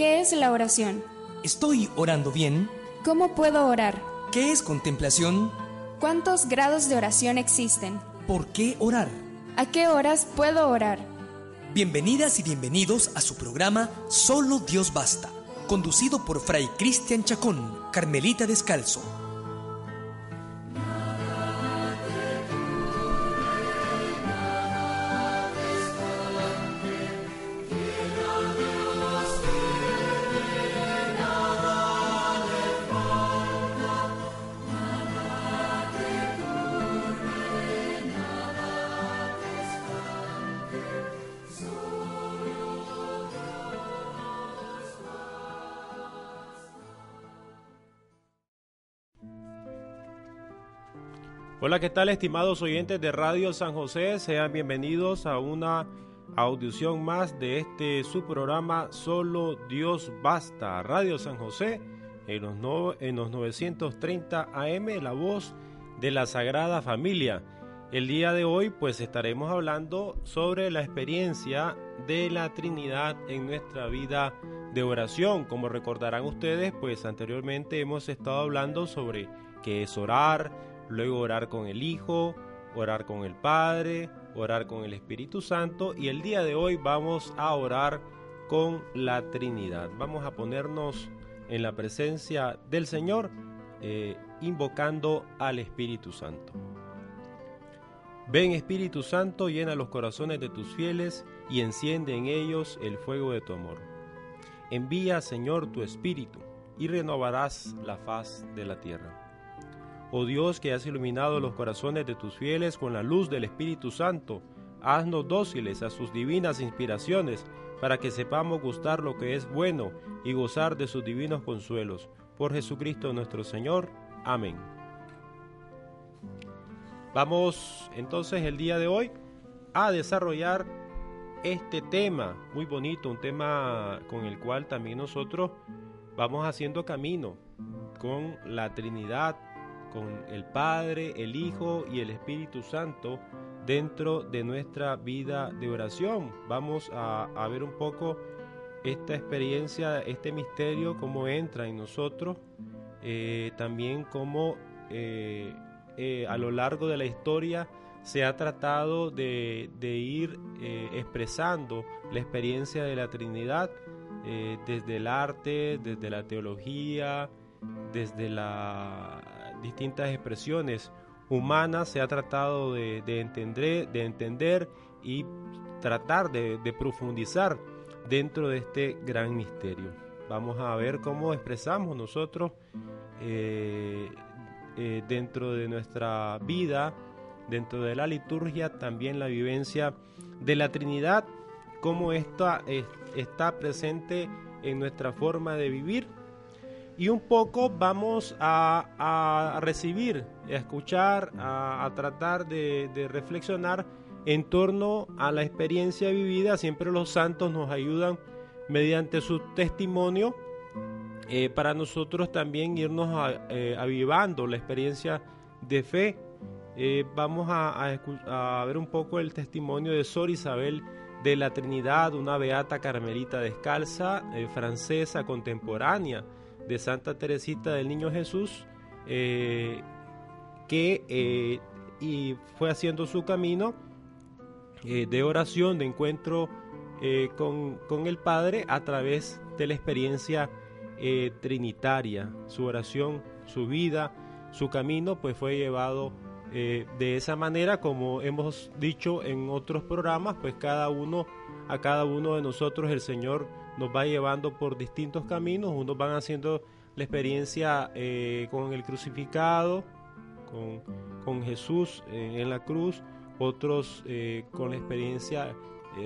¿Qué es la oración? ¿Estoy orando bien? ¿Cómo puedo orar? ¿Qué es contemplación? ¿Cuántos grados de oración existen? ¿Por qué orar? ¿A qué horas puedo orar? Bienvenidas y bienvenidos a su programa Solo Dios Basta, conducido por Fray Cristian Chacón, Carmelita Descalzo. Hola, ¿qué tal estimados oyentes de Radio San José? Sean bienvenidos a una audición más de este su programa Solo Dios Basta, Radio San José, en los, no, en los 930 AM, la voz de la Sagrada Familia. El día de hoy pues estaremos hablando sobre la experiencia de la Trinidad en nuestra vida de oración. Como recordarán ustedes, pues anteriormente hemos estado hablando sobre qué es orar, luego orar con el Hijo, orar con el Padre, orar con el Espíritu Santo y el día de hoy vamos a orar con la Trinidad. Vamos a ponernos en la presencia del Señor eh, invocando al Espíritu Santo. Ven Espíritu Santo, llena los corazones de tus fieles y enciende en ellos el fuego de tu amor. Envía Señor tu Espíritu y renovarás la faz de la tierra. Oh Dios que has iluminado los corazones de tus fieles con la luz del Espíritu Santo, haznos dóciles a sus divinas inspiraciones, para que sepamos gustar lo que es bueno y gozar de sus divinos consuelos. Por Jesucristo nuestro Señor. Amén. Vamos entonces el día de hoy a desarrollar este tema muy bonito, un tema con el cual también nosotros vamos haciendo camino con la Trinidad, con el Padre, el Hijo y el Espíritu Santo dentro de nuestra vida de oración. Vamos a, ver un poco esta experiencia, este misterio, cómo entra en nosotros, eh, también cómo eh, eh, a lo largo de la historia se ha tratado de ir expresando la experiencia de la Trinidad desde el arte, desde la teología, desde la distintas expresiones humanas se ha tratado de, de entender, de entender y tratar de, profundizar dentro de este gran misterio. Vamos a ver cómo expresamos nosotros eh, eh, dentro de nuestra vida, dentro de la liturgia, también la vivencia de la Trinidad, cómo esta está presente en nuestra forma de vivir y un poco vamos a, recibir, a escuchar, a, tratar de, reflexionar en torno a la experiencia vivida. Siempre los santos nos ayudan mediante su testimonio eh, para nosotros también irnos eh, avivando la experiencia de fe. Eh, vamos a, ver un poco el testimonio de Sor Isabel de la Trinidad, una beata carmelita descalza, francesa, contemporánea de Santa Teresita del Niño Jesús, eh, que eh, y fue haciendo su camino eh, de oración, de encuentro con, con, el Padre a través de la experiencia trinitaria. Su oración, su vida, su camino, pues fue llevado de esa manera, como hemos dicho en otros programas, pues cada uno, a cada uno de nosotros el Señor nos va llevando por distintos caminos, unos van haciendo la experiencia eh, con el crucificado, con, con Jesús eh, en la cruz, otros eh, con la experiencia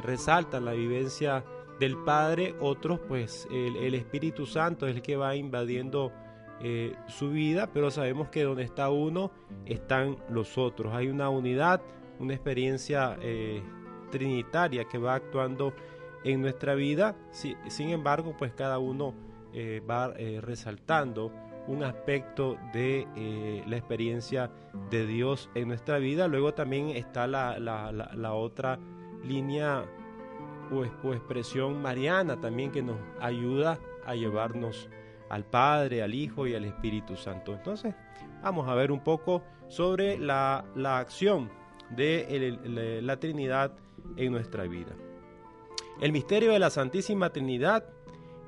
resaltan la vivencia del Padre, otros pues el, el, Espíritu Santo es el que va invadiendo su vida, pero sabemos que donde está uno están los otros, hay una unidad, una experiencia trinitaria que va actuando en nuestra vida. Si, sin embargo, pues cada uno eh, va eh, resaltando un aspecto de eh, la experiencia de Dios en nuestra vida. Luego también está la, otra línea o, expresión mariana también que nos ayuda a llevarnos al Padre, al Hijo y al Espíritu Santo. Entonces, vamos a ver un poco sobre la, acción de la Trinidad en nuestra vida. El misterio de la Santísima Trinidad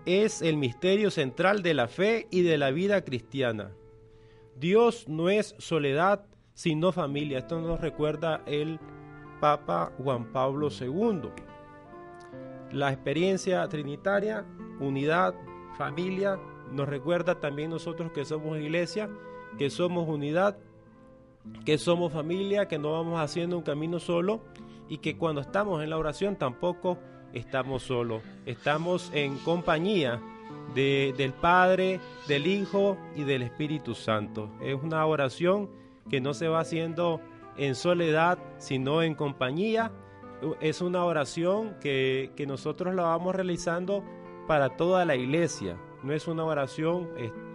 es el misterio central de la fe y de la vida cristiana. Dios no es soledad, sino familia. Esto nos recuerda el Papa Juan Pablo II. La experiencia trinitaria, unidad, familia, nos recuerda también nosotros que somos iglesia, que somos unidad, que somos familia, que no vamos haciendo un camino solo y que cuando estamos en la oración tampoco estamos solos, estamos en compañía del Padre, del Hijo y del Espíritu Santo. Es una oración que no se va haciendo en soledad, sino en compañía. Es una oración que, nosotros la vamos realizando para toda la iglesia. No es una oración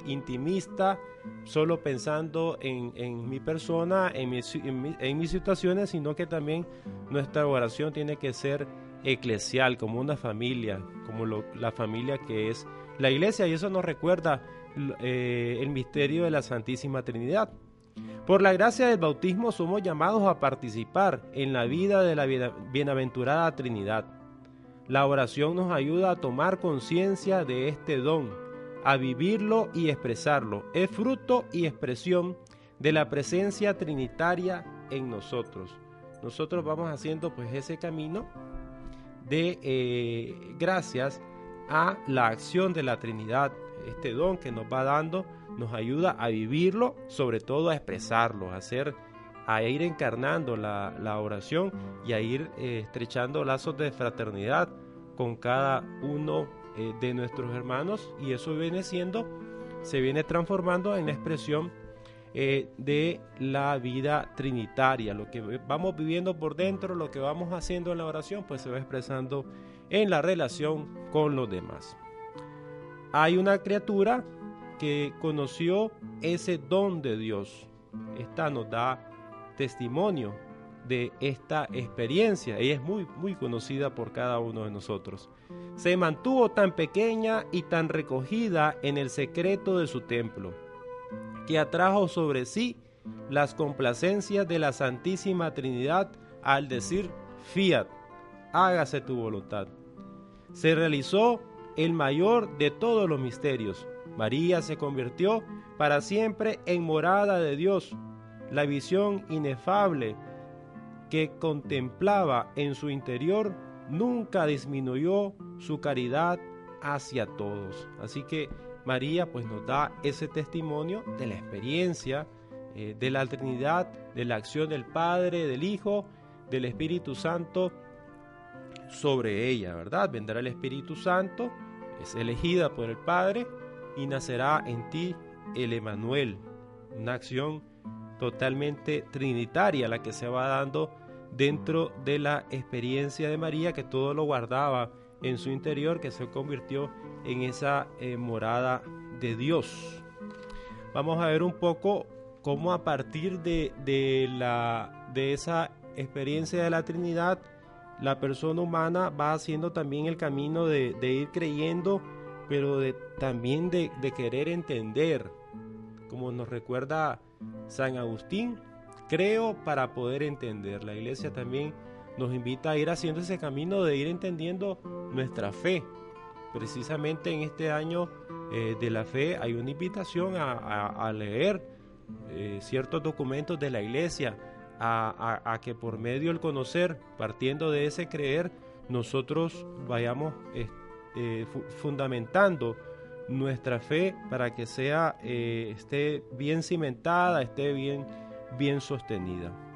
intimista, solo pensando en, mi persona, en, en mis situaciones, sino que también nuestra oración tiene que ser eclesial, como una familia, como la familia que es la iglesia, y eso nos recuerda eh, el misterio de la Santísima Trinidad. Por la gracia del bautismo somos llamados a participar en la vida de la bienaventurada Trinidad. La oración nos ayuda a tomar conciencia de este don, a vivirlo y expresarlo. Es fruto y expresión de la presencia trinitaria en nosotros. Nosotros vamos haciendo pues ese camino de eh, gracias a la acción de la Trinidad. Este don que nos va dando nos ayuda a vivirlo, sobre todo a expresarlo, a hacer, a ir encarnando la, oración y a ir eh, estrechando lazos de fraternidad con cada uno eh, de nuestros hermanos y eso viene siendo, se viene transformando en la expresión eh, de la vida trinitaria. Lo que vamos viviendo por dentro, lo que vamos haciendo en la oración, pues se va expresando en la relación con los demás. Hay una criatura que conoció ese don de Dios. Esta nos da testimonio de esta experiencia. Ella es muy, muy conocida por cada uno de nosotros. Se mantuvo tan pequeña y tan recogida en el secreto de su templo que atrajo sobre sí las complacencias de la Santísima Trinidad al decir, fiat, hágase tu voluntad. Se realizó el mayor de todos los misterios. María se convirtió para siempre en morada de Dios. La visión inefable que contemplaba en su interior nunca disminuyó su caridad hacia todos. Así que María pues nos da ese testimonio de la experiencia eh, de la Trinidad, de la acción del Padre, del Hijo, del Espíritu Santo sobre ella, ¿verdad? Vendrá el Espíritu Santo, es elegida por el Padre y nacerá en ti el Emanuel, una acción totalmente trinitaria la que se va dando dentro de la experiencia de María que todo lo guardaba en su interior que se convirtió en esa eh, morada de Dios. Vamos a ver un poco cómo a partir de, la, de esa experiencia de la Trinidad, la persona humana va haciendo también el camino de, ir creyendo, pero de, también de, de querer entender, como nos recuerda San Agustín, creo para poder entender. La iglesia también nos invita a ir haciendo ese camino de ir entendiendo nuestra fe. Precisamente en este año eh, de la fe hay una invitación a, leer eh, ciertos documentos de la iglesia, a, que por medio del conocer, partiendo de ese creer, nosotros vayamos eh, fundamentando nuestra fe para que sea esté bien cimentada, esté bien, bien sostenida.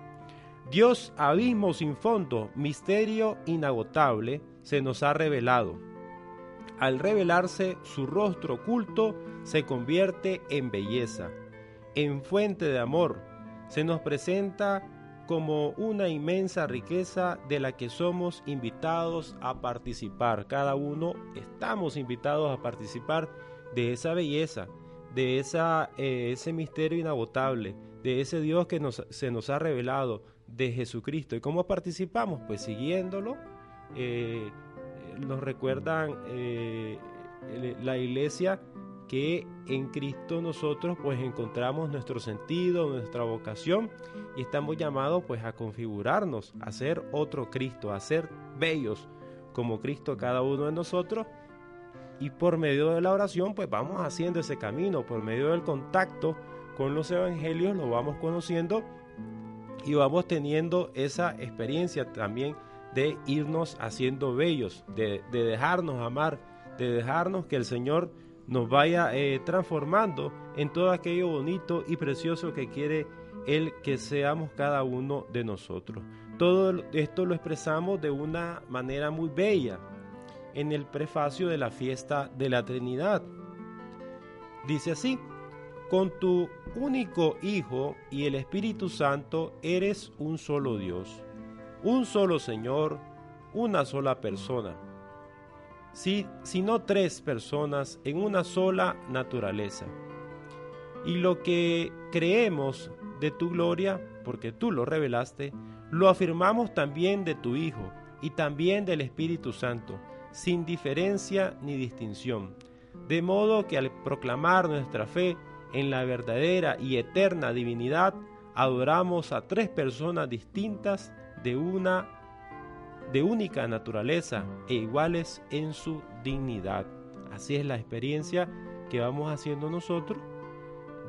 Dios, abismo sin fondo, misterio inagotable, se nos ha revelado. Al revelarse, su rostro oculto se convierte en belleza, en fuente de amor. Se nos presenta como una inmensa riqueza de la que somos invitados a participar. Cada uno estamos invitados a participar de esa belleza, de eh, ese misterio inagotable, de ese Dios que se nos ha revelado, de Jesucristo. ¿Y cómo participamos? Pues siguiéndolo, eh, nos recuerdan eh, la iglesia que en Cristo nosotros pues encontramos nuestro sentido, nuestra vocación y estamos llamados pues a configurarnos, a ser otro Cristo, a ser bellos como Cristo cada uno de nosotros y por medio de la oración pues vamos haciendo ese camino, por medio del contacto con los evangelios lo vamos conociendo y vamos teniendo esa experiencia también de irnos haciendo bellos, de, dejarnos amar, de dejarnos que el Señor nos vaya eh, transformando en todo aquello bonito y precioso que quiere Él que seamos cada uno de nosotros. Todo esto lo expresamos de una manera muy bella en el prefacio de la fiesta de la Trinidad. Dice así, con tu único Hijo y el Espíritu Santo eres un solo Dios, un solo Señor, una sola persona. Si, no tres personas en una sola naturaleza. Y lo que creemos de tu gloria, porque tú lo revelaste, lo afirmamos también de tu Hijo y también del Espíritu Santo, sin diferencia ni distinción. De modo que al proclamar nuestra fe, en la verdadera y eterna divinidad, adoramos a tres personas distintas de una de única naturaleza e iguales en su dignidad. Así es la experiencia que vamos haciendo nosotros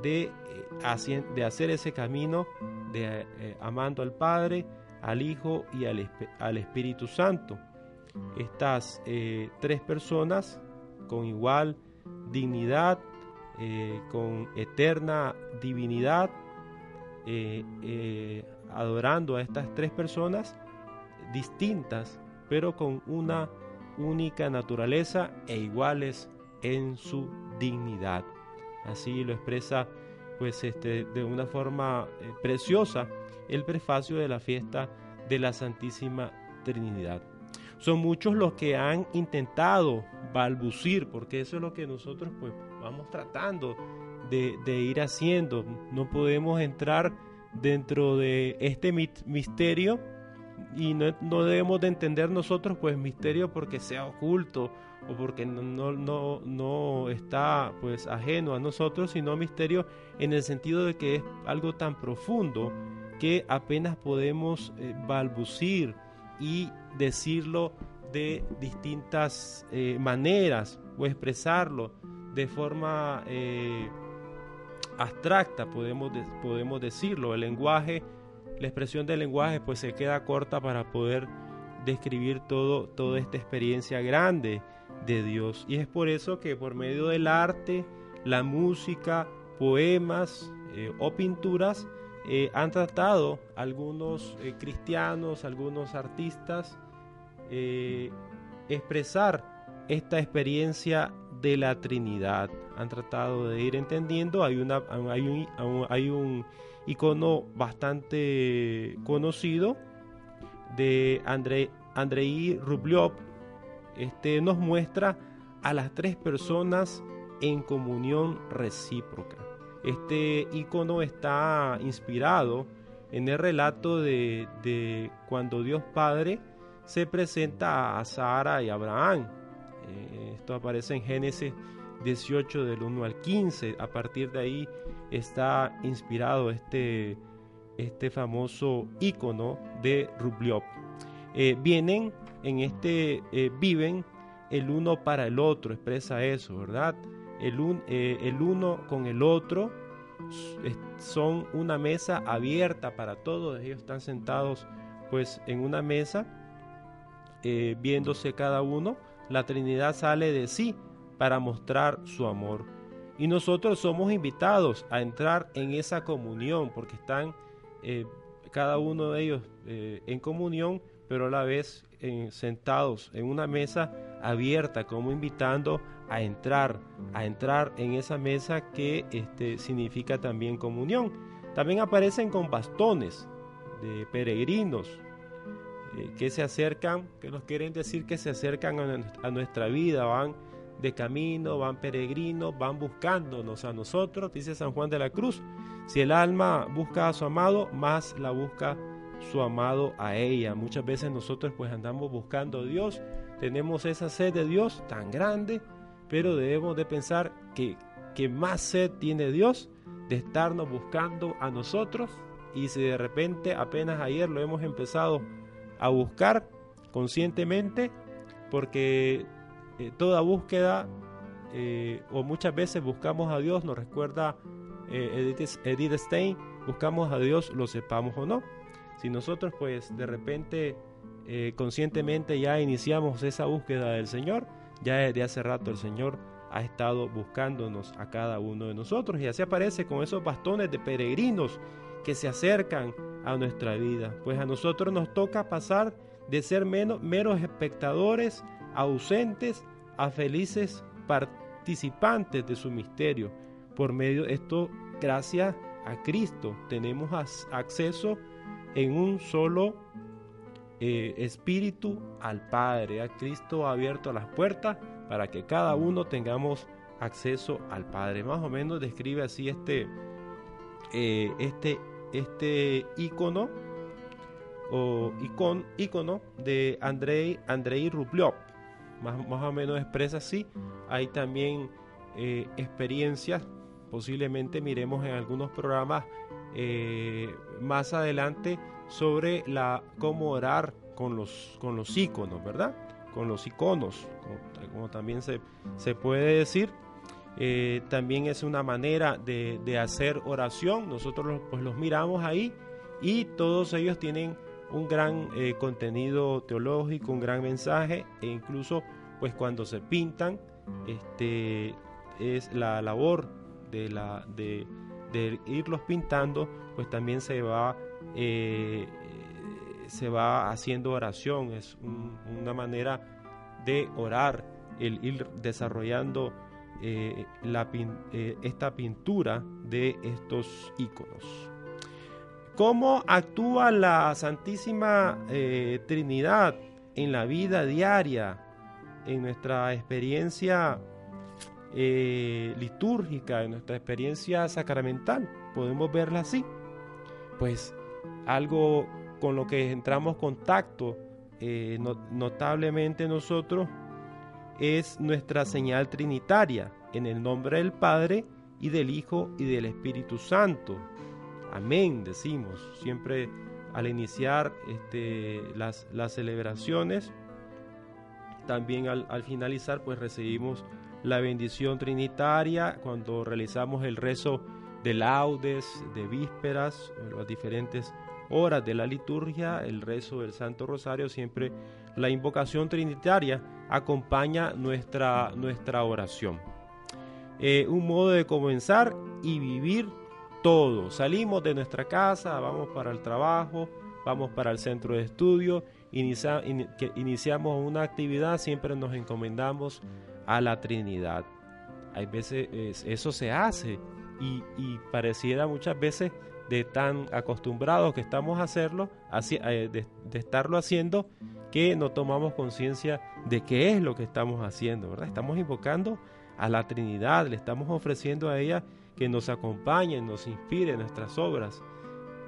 de, eh, de hacer ese camino de eh, amando al Padre, al Hijo y al, Espíritu Santo. Estas eh, tres personas con igual dignidad eh, con eterna divinidad, eh, eh, adorando a estas tres personas distintas, pero con una única naturaleza e iguales en su dignidad. Así lo expresa pues este, de una forma preciosa el prefacio de la fiesta de la Santísima Trinidad. Son muchos los que han intentado balbucir, porque eso es lo que nosotros pues vamos tratando de, ir haciendo. No podemos entrar dentro de este misterio y no, debemos de entender nosotros pues misterio porque sea oculto o porque no, no, no, está pues ajeno a nosotros, sino misterio en el sentido de que es algo tan profundo que apenas podemos eh, balbucir y decirlo de distintas eh, maneras o expresarlo de forma eh, abstracta, podemos, podemos decirlo. El lenguaje, la expresión del lenguaje, pues se queda corta para poder describir todo, toda esta experiencia grande de Dios. Y es por eso que por medio del arte, la música, poemas eh, o pinturas, eh, han tratado algunos cristianos, algunos artistas, expresar esta experiencia de la Trinidad. Han tratado de ir entendiendo. Hay, una, hay, un, hay un icono bastante conocido de Andrei, Andrei. Este nos muestra a las tres personas en comunión recíproca. Este icono está inspirado en el relato de, de cuando Dios Padre se presenta a Sara y Abraham eh, esto aparece en Génesis 18 del 1 al 15. A partir de ahí está inspirado este, este famoso icono de Rublev. Eh, vienen en este, eh, viven el uno para el otro, expresa eso, ¿verdad? El, el uno con el otro son una mesa abierta para todos, ellos están sentados pues en una mesa, viéndose cada uno la Trinidad sale de sí para mostrar su amor. Y nosotros somos invitados a entrar en esa comunión, porque están eh, cada uno de ellos eh, en comunión, pero a la vez sentados en una mesa abierta, como invitando a entrar, a entrar en esa mesa que este, significa también comunión. También aparecen con bastones de peregrinos, eh, que se acercan, que nos quieren decir que se acercan a, nuestra vida, van de camino, van peregrinos, van buscándonos a nosotros, dice San Juan de la Cruz. Si el alma busca a su amado, más la busca su amado a ella. Muchas veces nosotros pues andamos buscando a Dios tenemos esa sed de Dios tan grande, pero debemos de pensar que, que más sed tiene Dios de estarnos buscando a nosotros y si de repente apenas ayer lo hemos empezado a buscar conscientemente, porque eh, toda búsqueda eh, o muchas veces buscamos a Dios, nos recuerda eh, Edith, Stein, buscamos a Dios, lo sepamos o no. Si nosotros pues de repente conscientemente ya iniciamos esa búsqueda del Señor, ya desde hace rato el Señor ha estado buscándonos a cada uno de nosotros y así aparece con esos bastones de peregrinos que se acercan a nuestra vida. Pues a nosotros nos toca pasar de ser meros espectadores ausentes a felices participantes de su misterio. Por medio de esto, gracias a Cristo, tenemos acceso en un solo eh, espíritu al Padre. A Cristo ha abierto las puertas para que cada uno tengamos acceso al Padre. Más o menos describe así este, eh, este este icono o icon, icono de Andrei, Andrei Rublev. Más, más o menos expresa así. Hay también eh, experiencias, posiblemente miremos en algunos programas eh, más adelante sobre la cómo orar con los, con los iconos, ¿verdad? Con los iconos, como, también se, se puede decir. Eh, también es una manera de, hacer oración. Nosotros pues los miramos ahí y todos ellos tienen un gran eh, contenido teológico, un gran mensaje e incluso pues cuando se pintan este es la labor de la de, irlos pintando pues también se va eh, se va haciendo oración es una manera de orar el ir desarrollando eh, la, eh, esta pintura de estos iconos. ¿Cómo actúa la Santísima eh, Trinidad en la vida diaria, en nuestra experiencia litúrgica, en nuestra experiencia sacramental? Podemos verla así. Pues algo con lo que entramos en contacto notablemente nosotros es nuestra señal trinitaria, en el nombre del Padre y del Hijo y del Espíritu Santo. Amén, decimos, siempre al iniciar este, las, las celebraciones, también al, al finalizar, pues recibimos la bendición trinitaria cuando realizamos el rezo de laudes, de vísperas, las diferentes horas de la liturgia, el rezo del Santo Rosario, siempre la invocación trinitaria acompaña nuestra, nuestra oración. Eh, un modo de comenzar y vivir todo. Salimos de nuestra casa, vamos para el trabajo, vamos para el centro de estudio, iniciamos una actividad, siempre nos encomendamos a la Trinidad. Hay veces eso se hace y, pareciera muchas veces de tan acostumbrados que estamos a hacerlo, eh, de estarlo haciendo, que no tomamos conciencia de qué es lo que estamos haciendo, ¿verdad? Estamos invocando a la Trinidad, le estamos ofreciendo a ella que nos acompañe, nos inspire en nuestras obras,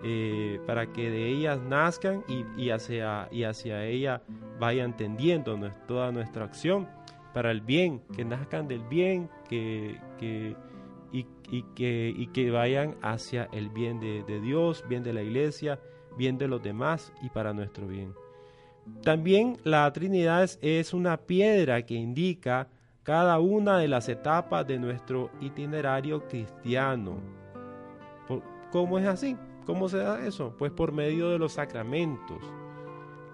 eh, para que de ellas nazcan y, hacia, y hacia ella vayan tendiendo toda nuestra acción para el bien, que nazcan del bien que, y, que, vayan hacia el bien de, de Dios, bien de la iglesia, bien de los demás y para nuestro bien. También la Trinidad es una piedra que indica cada una de las etapas de nuestro itinerario cristiano. ¿Cómo es así? ¿Cómo se da eso? Pues por medio de los sacramentos.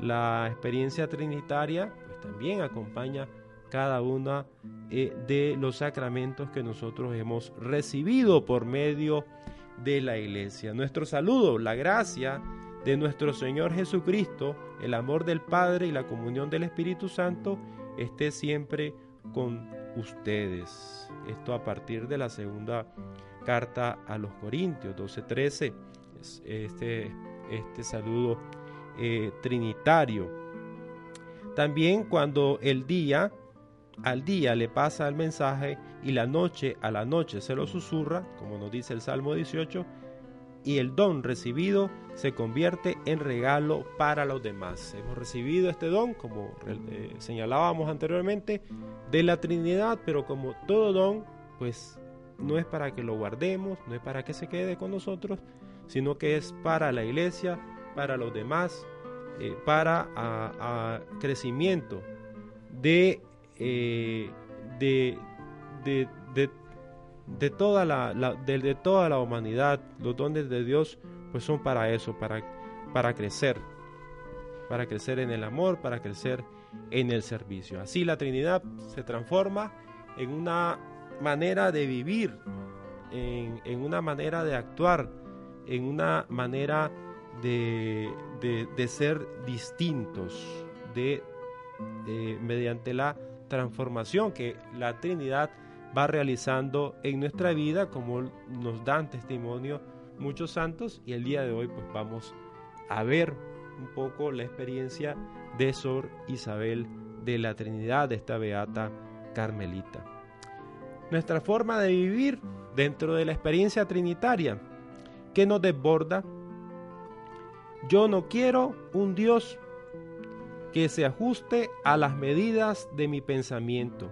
La experiencia trinitaria pues también acompaña cada una eh, de los sacramentos que nosotros hemos recibido por medio de la iglesia. Nuestro saludo, la gracia de nuestro Señor Jesucristo, el amor del Padre y la comunión del Espíritu Santo esté siempre con ustedes. Esto a partir de la segunda carta a los Corintios 12:13. Este, este saludo eh, trinitario. También cuando el día al día le pasa el mensaje y la noche a la noche se lo susurra, como nos dice el Salmo 18, y el don recibido se convierte en regalo para los demás. Hemos recibido este don, como eh, señalábamos anteriormente, de la Trinidad, pero como todo don, pues no es para que lo guardemos, no es para que se quede con nosotros, sino que es para la iglesia, para los demás, eh, para a, crecimiento de, eh, de, de, de, toda la, de, toda la humanidad. Los dones de Dios pues son para eso, para, para crecer, para crecer en el amor, para crecer en el servicio. Así la Trinidad se transforma en una manera de vivir, en, en una manera de actuar, en una manera de, de, ser distintos, de, mediante la transformación que la Trinidad va realizando en nuestra vida, como nos dan testimonio muchos santos, y el día de hoy pues vamos a ver un poco la experiencia de Sor Isabel de la Trinidad, de esta beata carmelita. Nuestra forma de vivir dentro de la experiencia trinitaria que nos desborda. Yo no quiero un Dios que se ajuste a las medidas de mi pensamiento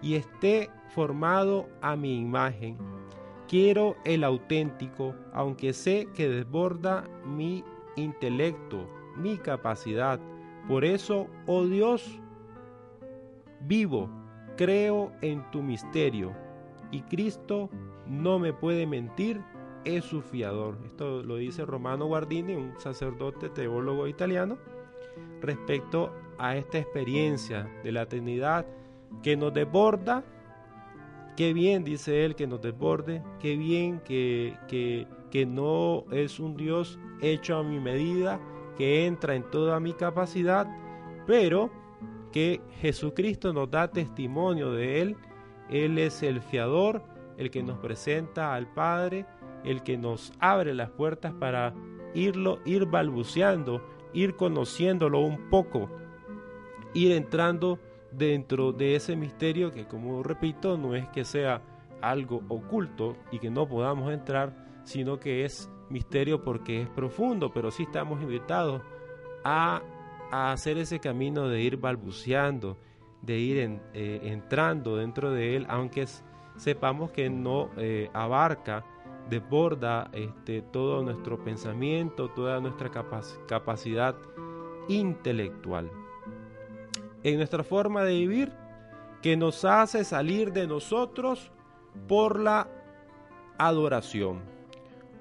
y esté formado a mi imagen. Quiero el auténtico, aunque sé que desborda mi intelecto, mi capacidad. Por eso, oh Dios, vivo, creo en tu misterio, y Cristo no me puede mentir, es su fiador. Esto lo dice Romano Guardini, un sacerdote teólogo italiano, respecto a esta experiencia de la Trinidad que nos desborda. Qué bien, dice él, que nos desborde. Qué bien que, que, que no es un Dios hecho a mi medida, que entra en toda mi capacidad, pero que Jesucristo nos da testimonio de Él. Él es el fiador, el que nos presenta al Padre, el que nos abre las puertas para irlo, ir balbuceando, ir conociéndolo un poco, ir entrando dentro de ese misterio que, como repito, no es que sea algo oculto y que no podamos entrar, sino que es misterio porque es profundo, pero sí estamos invitados a, hacer ese camino de ir balbuceando, de ir eh, entrando dentro de él, aunque sepamos que no eh, abarca, desborda este, todo nuestro pensamiento, toda nuestra capacidad intelectual en nuestra forma de vivir que nos hace salir de nosotros por la adoración.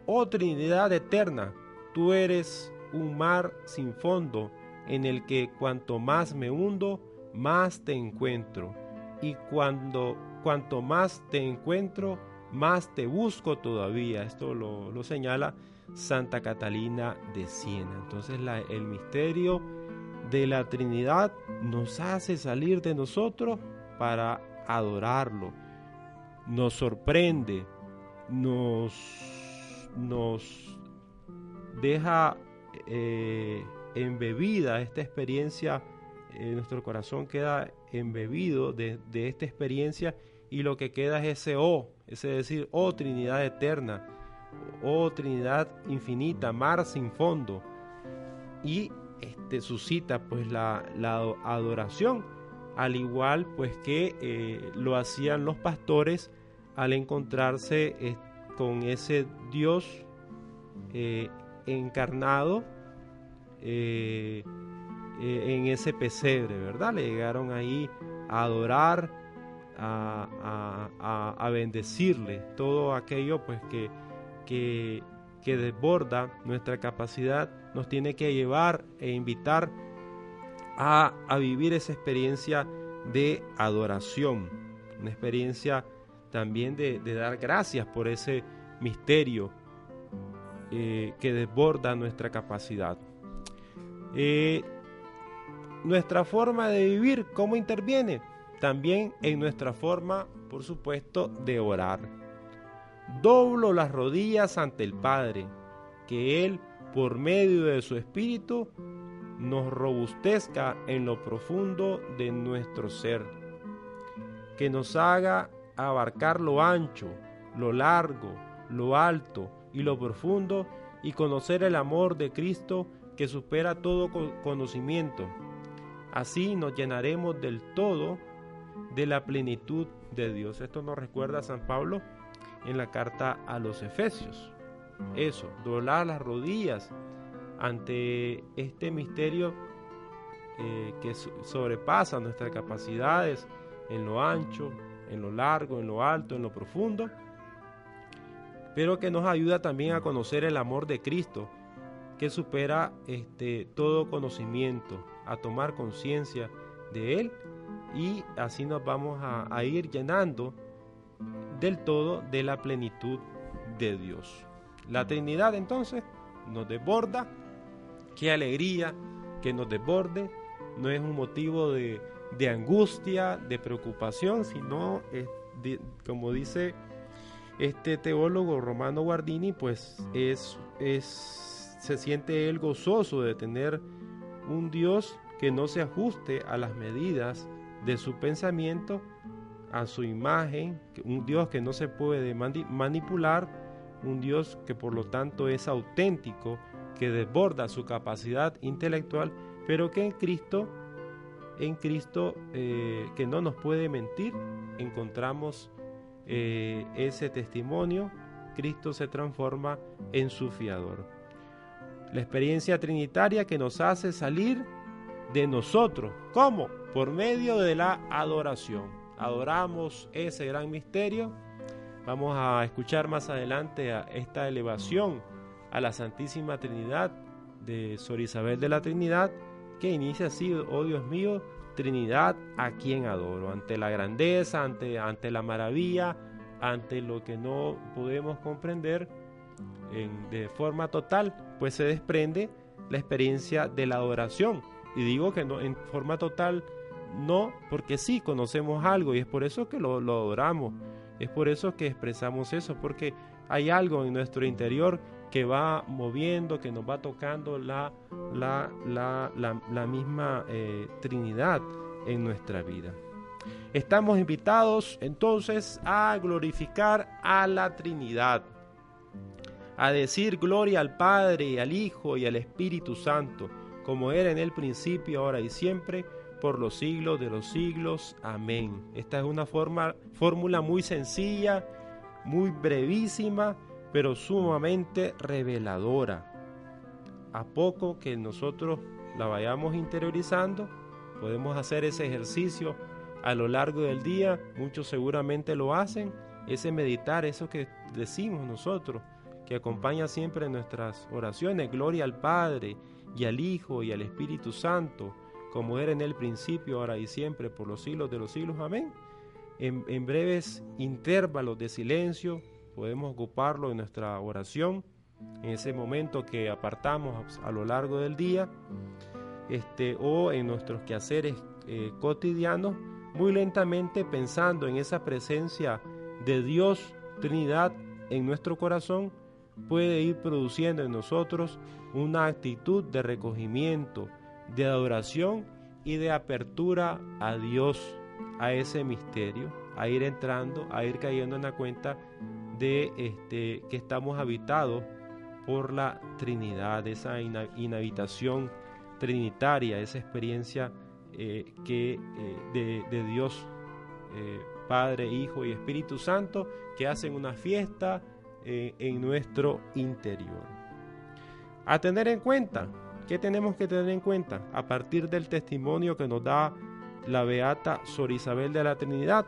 Oh Trinidad eterna, tú eres un mar sin fondo en el que cuanto más me hundo, más te encuentro. Y cuando cuanto más te encuentro, más te busco todavía. Esto lo, señala Santa Catalina de Siena. Entonces el misterio de la Trinidad nos hace salir de nosotros para adorarlo. Nos sorprende, nos, nos deja eh, embebida esta experiencia, eh, nuestro corazón queda embebido de, de, esta experiencia y lo que queda es ese O, ese decir, oh Trinidad eterna, oh Trinidad infinita, mar sin fondo. Y este, suscita pues la, adoración, al igual pues que eh, lo hacían los pastores al encontrarse eh, con ese Dios eh, encarnado en ese pesebre, ¿verdad? Le llegaron ahí a adorar, a, a, bendecirle, todo aquello pues que, que, que desborda nuestra capacidad nos tiene que llevar e invitar a, vivir esa experiencia de adoración, una experiencia también de, dar gracias por ese misterio eh, que desborda nuestra capacidad. Eh, nuestra forma de vivir, ¿cómo interviene? También en nuestra forma, por supuesto, de orar. Doblo las rodillas ante el Padre, que Él por medio de su Espíritu, nos robustezca en lo profundo de nuestro ser, que nos haga abarcar lo ancho, lo largo, lo alto y lo profundo y conocer el amor de Cristo que supera todo conocimiento. Así nos llenaremos del todo de la plenitud de Dios. Esto nos recuerda a San Pablo en la carta a los Efesios. Eso, doblar las rodillas ante este misterio eh, que sobrepasa nuestras capacidades en lo ancho, en lo largo, en lo alto, en lo profundo, pero que nos ayuda también a conocer el amor de Cristo, que supera este, todo conocimiento, a tomar conciencia de Él y así nos vamos a, ir llenando del todo de la plenitud de Dios. La Trinidad entonces nos desborda, qué alegría que nos desborde, no es un motivo de, angustia, de preocupación, sino, como dice este teólogo Romano Guardini, pues es, es, se siente él gozoso de tener un Dios que no se ajuste a las medidas de su pensamiento, a su imagen, un Dios que no se puede manipular, un Dios que por lo tanto es auténtico, que desborda su capacidad intelectual, pero que en Cristo, en Cristo eh, que no nos puede mentir, encontramos eh, ese testimonio, Cristo se transforma en su fiador. La experiencia trinitaria que nos hace salir de nosotros. ¿Cómo? Por medio de la adoración. Adoramos ese gran misterio. Vamos a escuchar más adelante a esta elevación a la Santísima Trinidad de Sor Isabel de la Trinidad, que inicia así, oh Dios mío, Trinidad a quien adoro, ante la grandeza, ante, ante la maravilla, ante lo que no podemos comprender de forma total, pues se desprende la experiencia de la adoración. Y digo que no en forma total, no, porque sí conocemos algo y es por eso que lo, lo adoramos, es por eso que expresamos eso, porque hay algo en nuestro interior que va moviendo, que nos va tocando la, la, la, misma eh, Trinidad en nuestra vida. Estamos invitados entonces a glorificar a la Trinidad, a decir gloria al Padre al Hijo y al Espíritu Santo, como era en el principio, ahora y siempre, por los siglos de los siglos. Amén. Esta es una forma, fórmula muy sencilla, muy brevísima, pero sumamente reveladora. A poco que nosotros la vayamos interiorizando, podemos hacer ese ejercicio a lo largo del día, muchos seguramente lo hacen, ese meditar, eso que decimos nosotros, que acompaña siempre nuestras oraciones, gloria al Padre y al Hijo y al Espíritu Santo, como era en el principio, ahora y siempre, por los siglos de los siglos. Amén. En, breves intervalos de silencio, podemos ocuparlo en nuestra oración, en ese momento que apartamos a lo largo del día, este, o en nuestros quehaceres eh, cotidianos, muy lentamente pensando en esa presencia de Dios Trinidad en nuestro corazón, puede ir produciendo en nosotros una actitud de recogimiento, de adoración y de apertura a Dios, a ese misterio, a ir entrando, a ir cayendo en la cuenta de este, que estamos habitados por la Trinidad, esa inhabitación trinitaria, esa experiencia eh, que, eh, de, Dios eh, Padre, Hijo y Espíritu Santo que hacen una fiesta en nuestro interior. A tener en cuenta, ¿qué tenemos que tener en cuenta? A partir del testimonio que nos da la beata Sor Isabel de la Trinidad,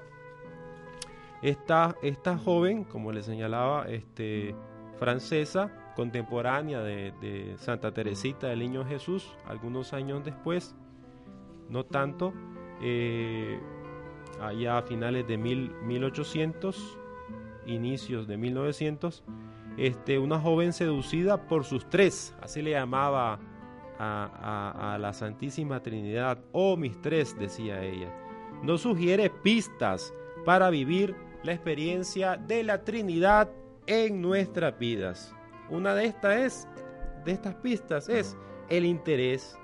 esta, esta joven, como le señalaba, este, francesa, contemporánea de, Santa Teresita del Niño Jesús, algunos años después, no tanto, eh, allá a finales de mil, 1800, inicios de 1900, este, una joven seducida por sus tres, así le llamaba a, la Santísima Trinidad, oh mis tres, decía ella, no sugiere pistas para vivir la experiencia de la Trinidad en nuestras vidas. Una de estas es de estas pistas es el interés.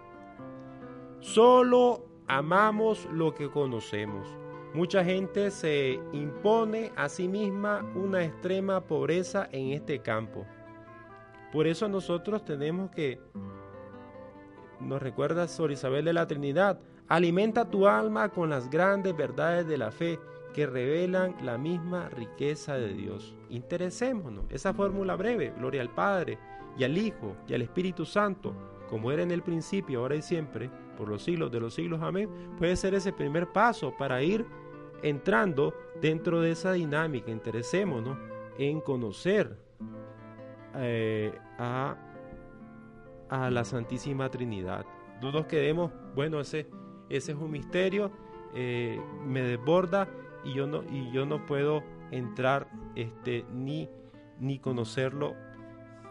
Solo amamos lo que conocemos. Mucha gente se impone a sí misma una extrema pobreza en este campo. Por eso nosotros tenemos que, nos recuerda Sor Isabel de la Trinidad, alimenta tu alma con las grandes verdades de la fe que revelan la misma riqueza de Dios. Interesémonos, esa fórmula breve, gloria al Padre y al Hijo y al Espíritu Santo, como era en el principio, ahora y siempre, por los siglos de los siglos, amén, puede ser ese primer paso para ir entrando dentro de esa dinámica. Interesémonos en conocer eh, a, a, la Santísima Trinidad. No nos quedemos, bueno, ese, ese es un misterio, eh, me desborda y yo no, y yo no puedo entrar este, ni, ni conocerlo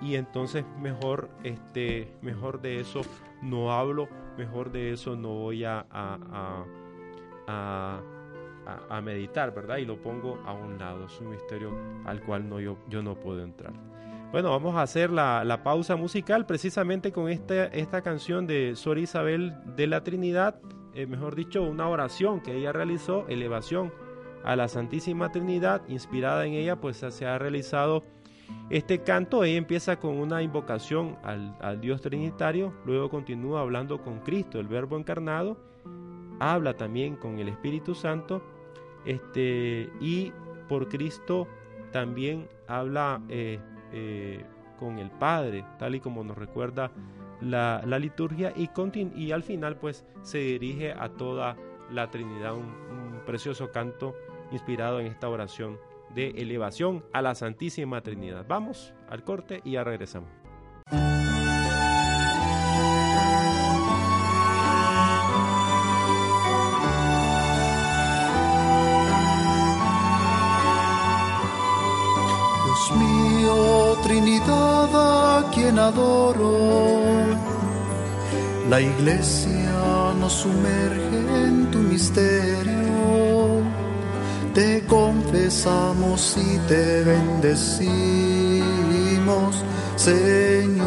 y entonces mejor, este, mejor de eso no hablo, mejor de eso no voy a, meditar, ¿verdad? Y lo pongo a un lado, es un misterio al cual no, yo, yo no puedo entrar. Bueno, vamos a hacer la, la pausa musical precisamente con esta, esta canción de Sor Isabel de la Trinidad, eh, mejor dicho, una oración que ella realizó, elevación a la Santísima Trinidad, inspirada en ella, pues se ha realizado este canto. Ella empieza con una invocación al, al Dios Trinitario, luego continúa hablando con Cristo, el Verbo encarnado, habla también con el Espíritu Santo, este, y por Cristo también habla eh, eh, con el Padre, tal y como nos recuerda la, la liturgia, y, y, al final pues se dirige a toda la Trinidad, un, un precioso canto inspirado en esta oración de elevación a la Santísima Trinidad. Vamos al corte y ya regresamos. Adoro, la iglesia nos sumerge en tu misterio. Te confesamos y te bendecimos, Señor.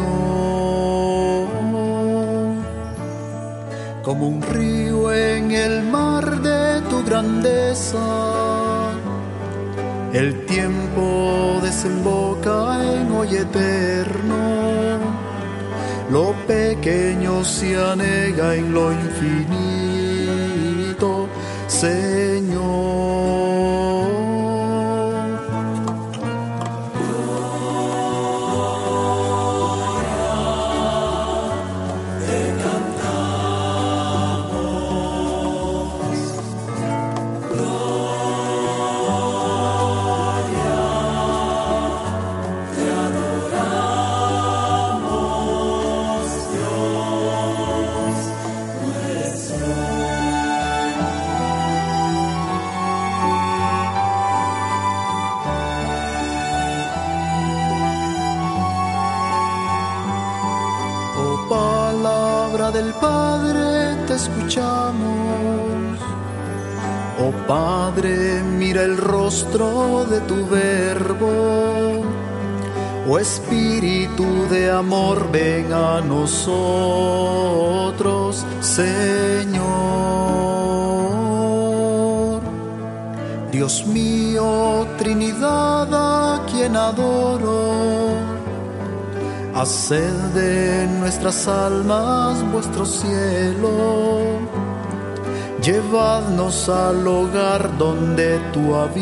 Como un río en el mar de tu grandeza, el tiempo desemboca en hoy eterno. Lo pequeño se anega en lo infinito, Señor. Padre, mira el rostro de tu verbo. Oh Espíritu de amor, ven a nosotros, Señor. Dios mío, Trinidad, a quien adoro Haced de nuestras almas vuestro cielo. Llevadnos al hogar donde tú habitas,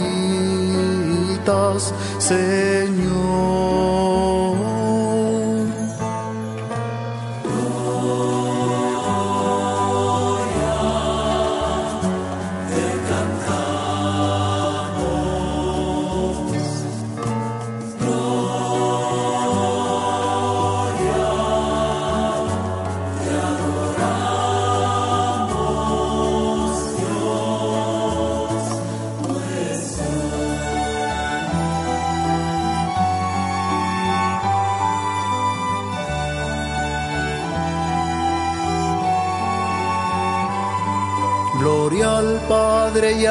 Señor.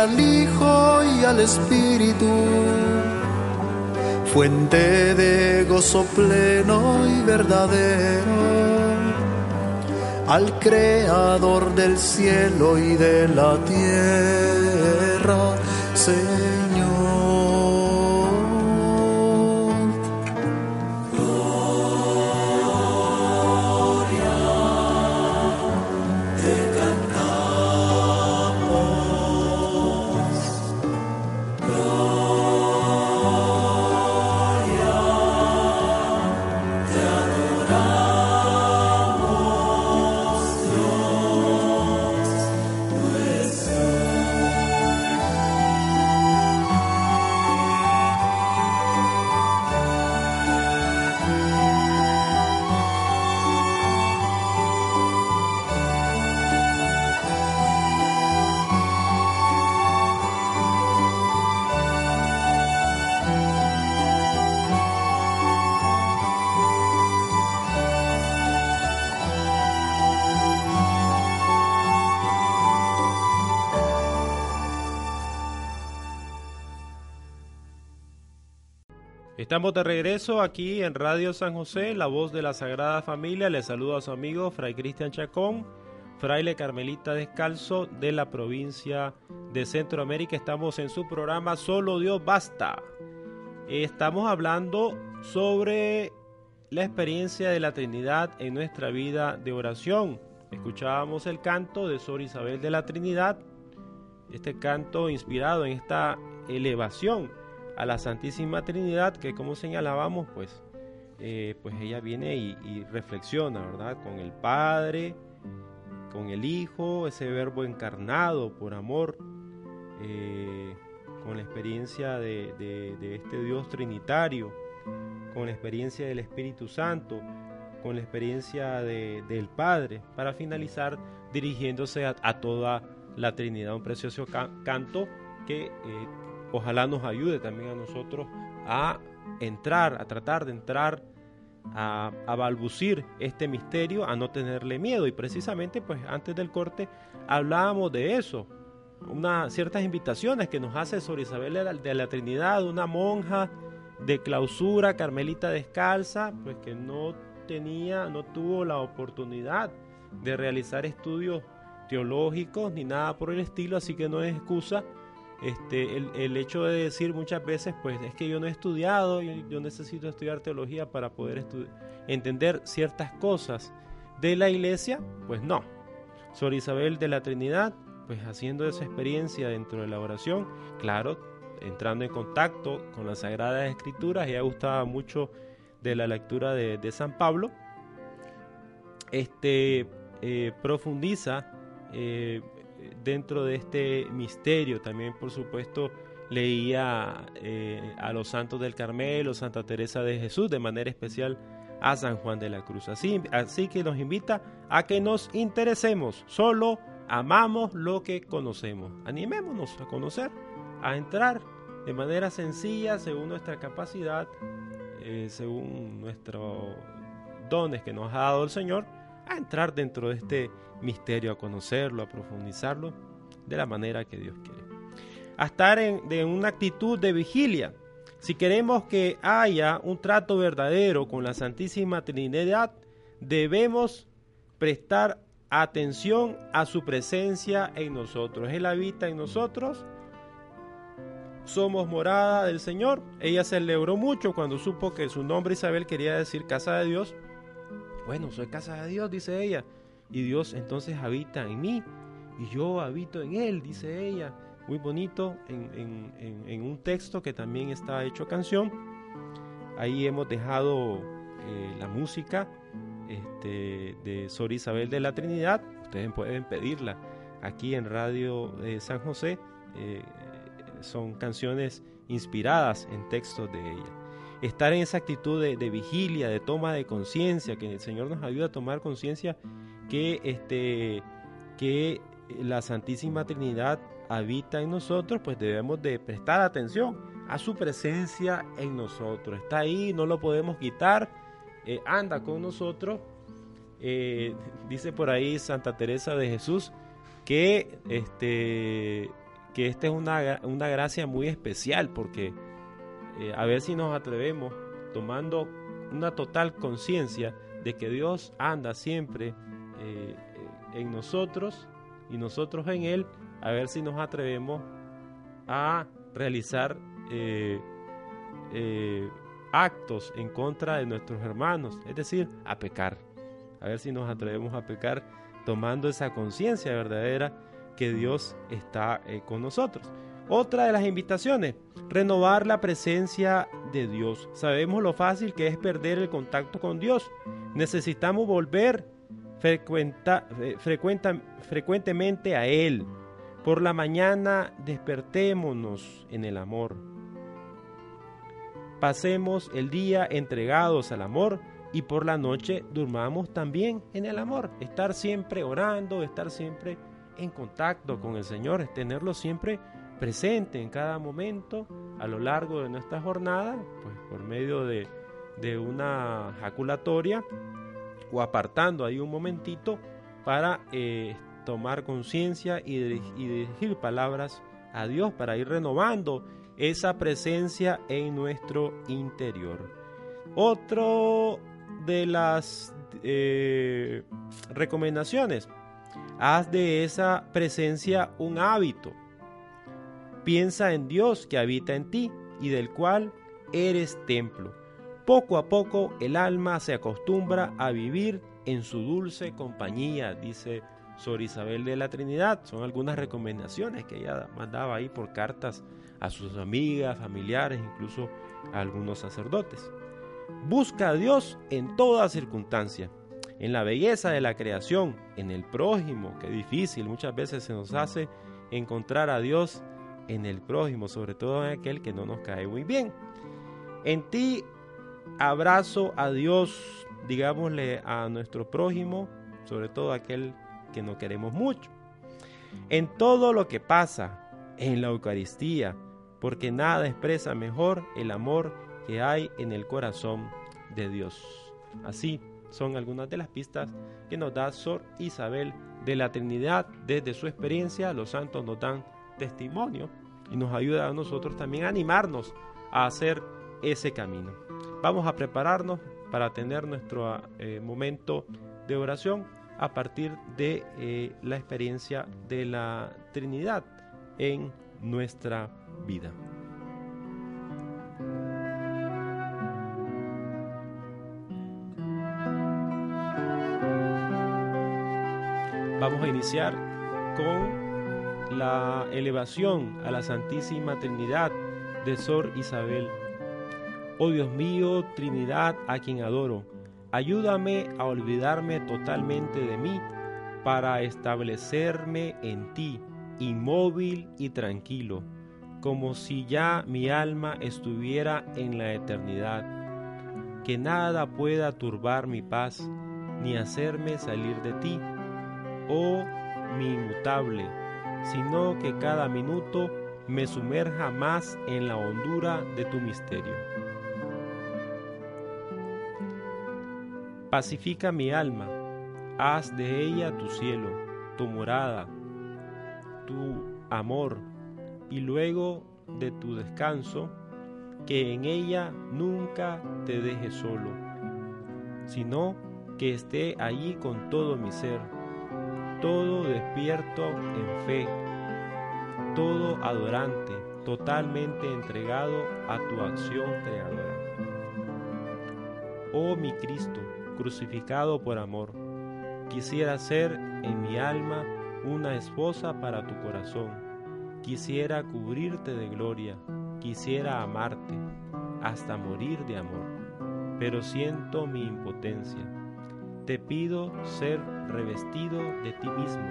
Al Hijo y al Espíritu, fuente de gozo pleno y verdadero, al Creador del cielo y de la tierra, Estamos de regreso aquí en Radio San José, la voz de la Sagrada Familia. Les saludo a su amigo Fray Cristian Chacón, fraile carmelita descalzo de la provincia de Centroamérica. Estamos en su programa Solo Dios Basta. Estamos hablando sobre la experiencia de la Trinidad en nuestra vida de oración. Escuchábamos el canto de Sor Isabel de la Trinidad, este canto inspirado en esta elevación a la Santísima Trinidad, que como señalábamos, pues, eh, pues ella viene y, reflexiona, ¿verdad? Con el Padre, con el Hijo, ese verbo encarnado por amor, eh, con la experiencia de, este Dios trinitario, con la experiencia del Espíritu Santo, con la experiencia del Padre, para finalizar dirigiéndose a, toda la Trinidad, un precioso canto que eh, ojalá nos ayude también a nosotros a entrar, a tratar de entrar, a, balbucir este misterio, a no tenerle miedo. Y precisamente, pues antes del corte hablábamos de eso, unas ciertas invitaciones que nos hace Sor Isabel de la, Trinidad, una monja de clausura, carmelita descalza, pues que no tenía, no tuvo la oportunidad de realizar estudios teológicos ni nada por el estilo, así que no es excusa este, el, hecho de decir muchas veces, pues es que yo no he estudiado, yo, yo necesito estudiar teología para poder entender ciertas cosas de la iglesia, pues no. Sor Isabel de la Trinidad, pues haciendo esa experiencia dentro de la oración, claro, entrando en contacto con las Sagradas Escrituras, ella gustaba mucho de la lectura de, San Pablo, este, eh, profundiza eh, dentro de este misterio. También, por supuesto, leía eh, a los santos del Carmelo, Santa Teresa de Jesús, de manera especial a San Juan de la Cruz. Así, que nos invita a que nos interesemos, solo amamos lo que conocemos. Animémonos a conocer, a entrar de manera sencilla, según nuestra capacidad, eh, según nuestros dones que nos ha dado el Señor, a entrar dentro de este misterio, a conocerlo, a profundizarlo de la manera que Dios quiere. A estar en, una actitud de vigilia. Si queremos que haya un trato verdadero con la Santísima Trinidad, debemos prestar atención a su presencia en nosotros. Él habita en nosotros. Somos morada del Señor. Ella se alegró mucho cuando supo que su nombre Isabel quería decir casa de Dios. Bueno, soy casa de Dios, dice ella y Dios entonces habita en mí y yo habito en Él, dice ella. Muy bonito en, un texto que también está hecho canción. Ahí hemos dejado eh, la música este, de Sor Isabel de la Trinidad. Ustedes pueden pedirla aquí en Radio de San José. Eh, son canciones inspiradas en textos de ella. Estar en esa actitud de, de vigilia, de toma de conciencia, que el Señor nos ayuda a tomar conciencia que, este, que la Santísima Trinidad habita en nosotros, pues debemos de prestar atención a su presencia en nosotros. Está ahí, no lo podemos quitar, eh, anda con nosotros. Eh, dice por ahí Santa Teresa de Jesús que este que esta es una, una gracia muy especial porque eh, a ver si nos atrevemos tomando una total conciencia de que Dios anda siempre eh, en nosotros y nosotros en Él, a ver si nos atrevemos a realizar eh, eh, actos en contra de nuestros hermanos, es decir, a pecar. A ver si nos atrevemos a pecar tomando esa conciencia verdadera que Dios está con nosotros. Otra de las invitaciones, renovar la presencia de Dios. Sabemos lo fácil que es perder el contacto con Dios. Necesitamos volver eh, frecuenta, frecuentemente a Él. Por la mañana despertémonos en el amor. Pasemos el día entregados al amor y por la noche durmamos también en el amor. Estar siempre orando, estar siempre en contacto con el Señor, tenerlo siempre presente en cada momento a lo largo de nuestra jornada, pues por medio de, de una jaculatoria o apartando ahí un momentito para eh, tomar conciencia y, dirigir palabras a Dios, para ir renovando esa presencia en nuestro interior. Otro de las eh, recomendaciones, haz de esa presencia un hábito. Piensa en Dios que habita en ti y del cual eres templo. Poco a poco el alma se acostumbra a vivir en su dulce compañía, dice Sor Isabel de la Trinidad. Son algunas recomendaciones que ella mandaba ahí por cartas a sus amigas, familiares, incluso a algunos sacerdotes. Busca a Dios en toda circunstancia, en la belleza de la creación, en el prójimo, que difícil muchas veces se nos hace encontrar a Dios en el prójimo, sobre todo en aquel que no nos cae muy bien. En ti abrazo a Dios, digámosle a nuestro prójimo, sobre todo aquel que no queremos mucho. En todo lo que pasa, en la Eucaristía, porque nada expresa mejor el amor que hay en el corazón de Dios. Así son algunas de las pistas que nos da Sor Isabel de la Trinidad desde su experiencia. Los santos nos dan testimonio y nos ayuda a nosotros también a animarnos a hacer ese camino. Vamos a prepararnos para tener nuestro eh, momento de oración a partir de eh, la experiencia de la Trinidad en nuestra vida. Vamos a iniciar con la elevación a la Santísima Trinidad de Sor Isabel. Oh Dios mío, Trinidad a quien adoro, ayúdame a olvidarme totalmente de mí para establecerme en ti, inmóvil y tranquilo, como si ya mi alma estuviera en la eternidad. Que nada pueda turbar mi paz, ni hacerme salir de ti oh mi inmutable, sino que cada minuto me sumerja más en la hondura de tu misterio. Pacifica mi alma, haz de ella tu cielo, tu morada, tu amor, y luego de tu descanso, que en ella nunca te deje solo, sino que esté allí con todo mi ser todo despierto en fe, todo adorante, totalmente entregado a tu acción creadora. Oh mi Cristo, crucificado por amor, quisiera ser en mi alma una esposa para tu corazón, quisiera cubrirte de gloria, quisiera amarte hasta morir de amor, pero siento mi impotencia. Te pido ser revestido de ti mismo,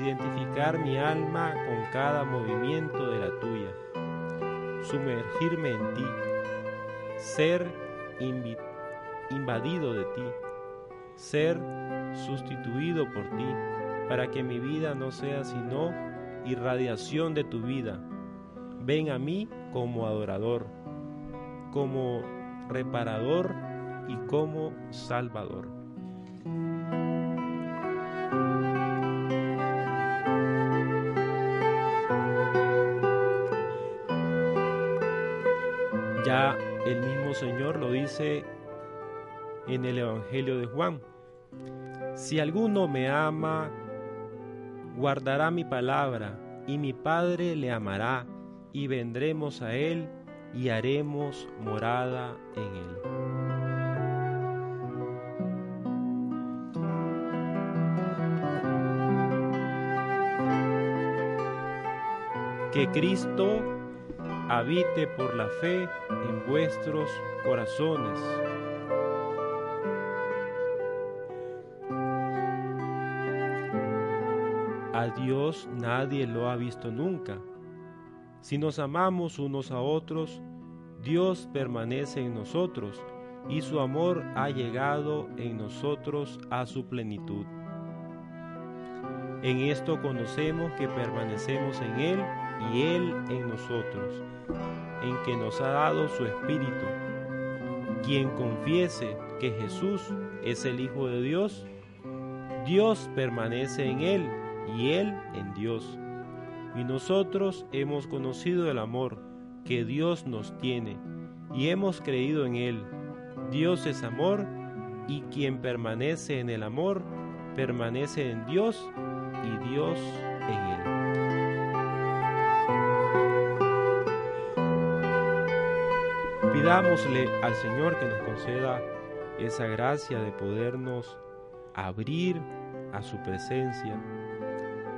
identificar mi alma con cada movimiento de la tuya, sumergirme en ti, ser invadido de ti, ser sustituido por ti, para que mi vida no sea sino irradiación de tu vida. Ven a mí como adorador, como reparador y como Salvador. Ya el mismo Señor lo dice en el Evangelio de Juan. Si alguno me ama, guardará mi palabra, y mi Padre le amará, y vendremos a él y haremos morada en él. que Cristo habite por la fe en vuestros corazones. Dios nadie lo ha visto nunca. Si nos amamos unos a otros, Dios permanece en nosotros y su amor ha llegado en nosotros a su plenitud. En esto conocemos que permanecemos en Él y Él en nosotros, en que nos ha dado su Espíritu. Quien confiese que Jesús es el Hijo de Dios, Dios permanece en Él y Él en Dios. y nosotros hemos conocido el amor que Dios nos tiene y hemos creído en Él. Dios es amor y quien permanece en el amor permanece en Dios y Dios en Él. Pidámosle al Señor que nos conceda esa gracia de podernos abrir a su presencia,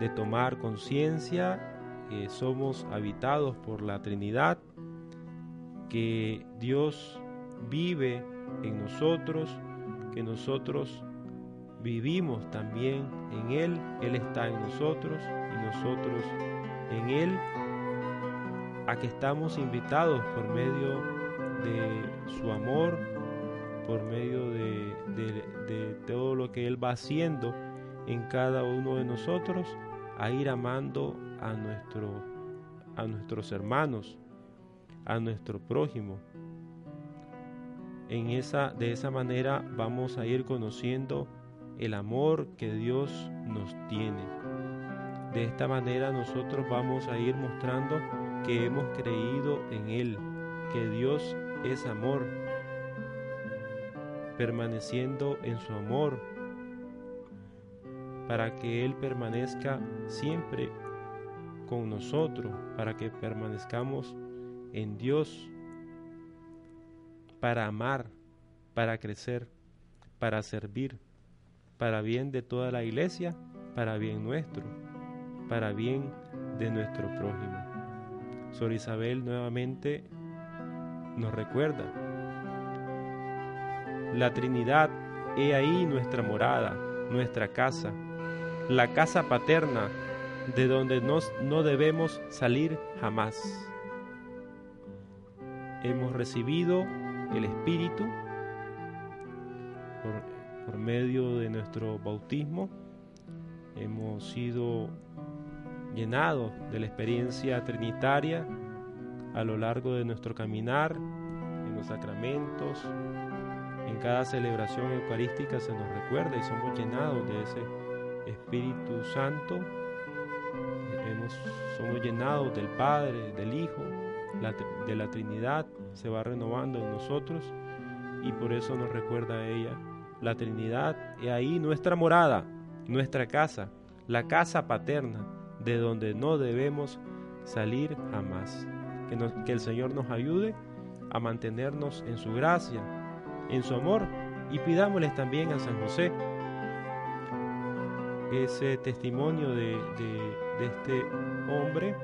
de tomar conciencia que somos habitados por la Trinidad, que Dios vive en nosotros, que nosotros vivimos también en Él, Él está en nosotros y nosotros en Él, a que estamos invitados por medio de su amor, por medio de, de, todo lo que Él va haciendo en cada uno de nosotros, a ir amando a, a nuestros hermanos, a nuestro prójimo. En esa, de esa manera vamos a ir conociendo el amor que Dios nos tiene. De esta manera nosotros vamos a ir mostrando que hemos creído en Él, que Dios es amor, permaneciendo en su amor, para que Él permanezca siempre con nosotros, para que permanezcamos en Dios, para amar, para crecer, para servir para bien de toda la iglesia, para bien nuestro, para bien de nuestro prójimo. Sor Isabel nuevamente nos recuerda, la Trinidad, he ahí nuestra morada, nuestra casa, la casa paterna de donde nos, no debemos salir jamás. Hemos recibido el Espíritu por por medio de nuestro bautismo hemos sido llenados de la experiencia trinitaria a lo largo de nuestro caminar, en los sacramentos, en cada celebración eucarística se nos recuerda y somos llenados de ese Espíritu Santo, somos llenados del Padre, del Hijo, de la Trinidad, se va renovando en nosotros y por eso nos recuerda a ella la Trinidad, y ahí nuestra morada, nuestra casa, la casa paterna, de donde no debemos salir jamás. Que, que el Señor nos ayude a mantenernos en su gracia, en su amor, y pidámosles también a San José ese testimonio de, de, este hombre,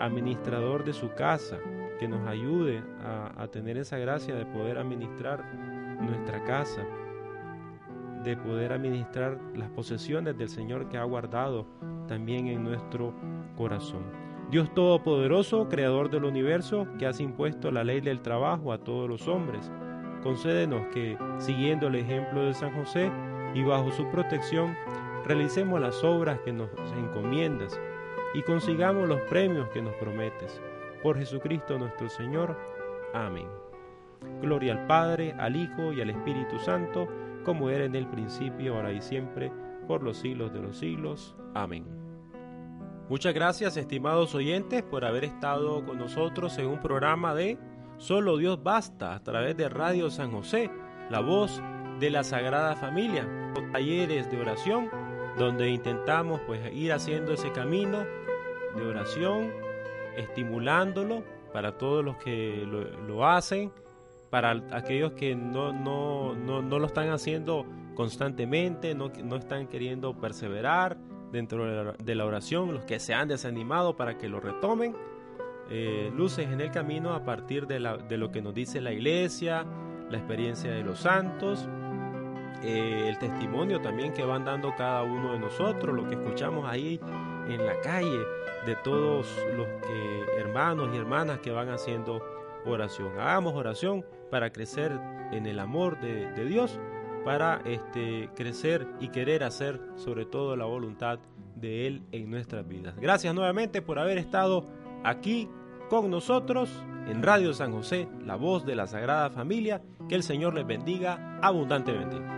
administrador de su casa, que nos ayude a, tener esa gracia de poder administrar nuestra casa de poder administrar las posesiones del Señor que ha guardado también en nuestro corazón. Dios Todopoderoso, Creador del universo, que has impuesto la ley del trabajo a todos los hombres, concédenos que, siguiendo el ejemplo de San José y bajo su protección, realicemos las obras que nos encomiendas y consigamos los premios que nos prometes. Por Jesucristo nuestro Señor. Amén. Gloria al Padre, al Hijo y al Espíritu Santo como era en el principio, ahora y siempre, por los siglos de los siglos. Amén. Muchas gracias, estimados oyentes, por haber estado con nosotros en un programa de Solo Dios Basta a través de Radio San José, la voz de la Sagrada Familia, talleres de oración, donde intentamos pues ir haciendo ese camino de oración, estimulándolo para todos los que lo, hacen para aquellos que no, no, no, no lo están haciendo constantemente, no, no, están queriendo perseverar dentro de la oración, los que se han desanimado para que lo retomen. Eh, luces en el camino a partir de, lo que nos dice la iglesia, la experiencia de los santos, eh, el testimonio también que van dando cada uno de nosotros, lo que escuchamos ahí en la calle de todos los hermanos y hermanas que van haciendo oración. Hagamos oración para crecer en el amor de, Dios, para este, crecer y querer hacer sobre todo la voluntad de Él en nuestras vidas. Gracias nuevamente por haber estado aquí con nosotros en Radio San José, la voz de la Sagrada Familia. Que el Señor les bendiga abundantemente.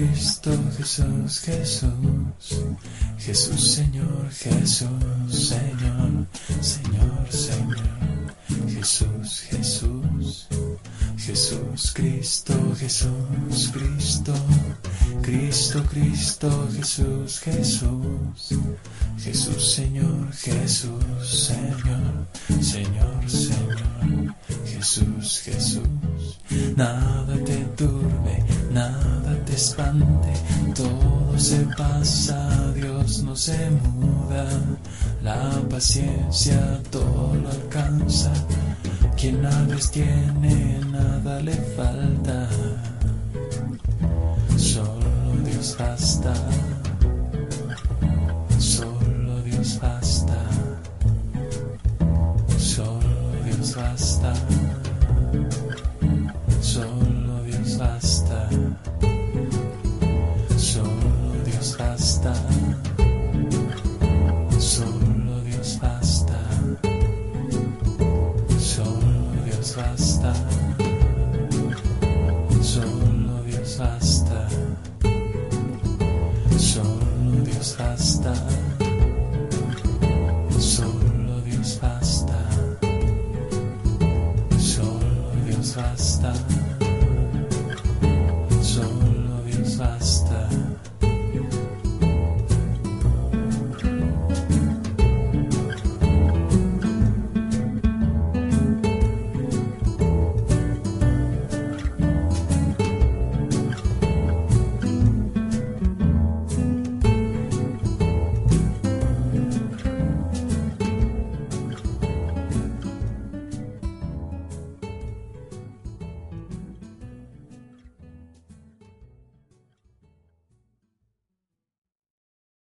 Cristo, Jesús, Jesús, Jesús, Señor, Jesús, Señor, Señor, Señor, Jesús, Jesús, Jesús, Cristo, Jesús, Cristo, Cristo, Cristo, Jesús, Jesús, Jesús, Señor, Jesús, Señor, Señor, Señor, Jesús, Jesús, nada todo se pasa, Dios no se muda, la paciencia todo lo alcanza, quien a Dios tiene, nada le falta, solo Dios basta. Solo Dios basta. Solo Dios basta. Solo us.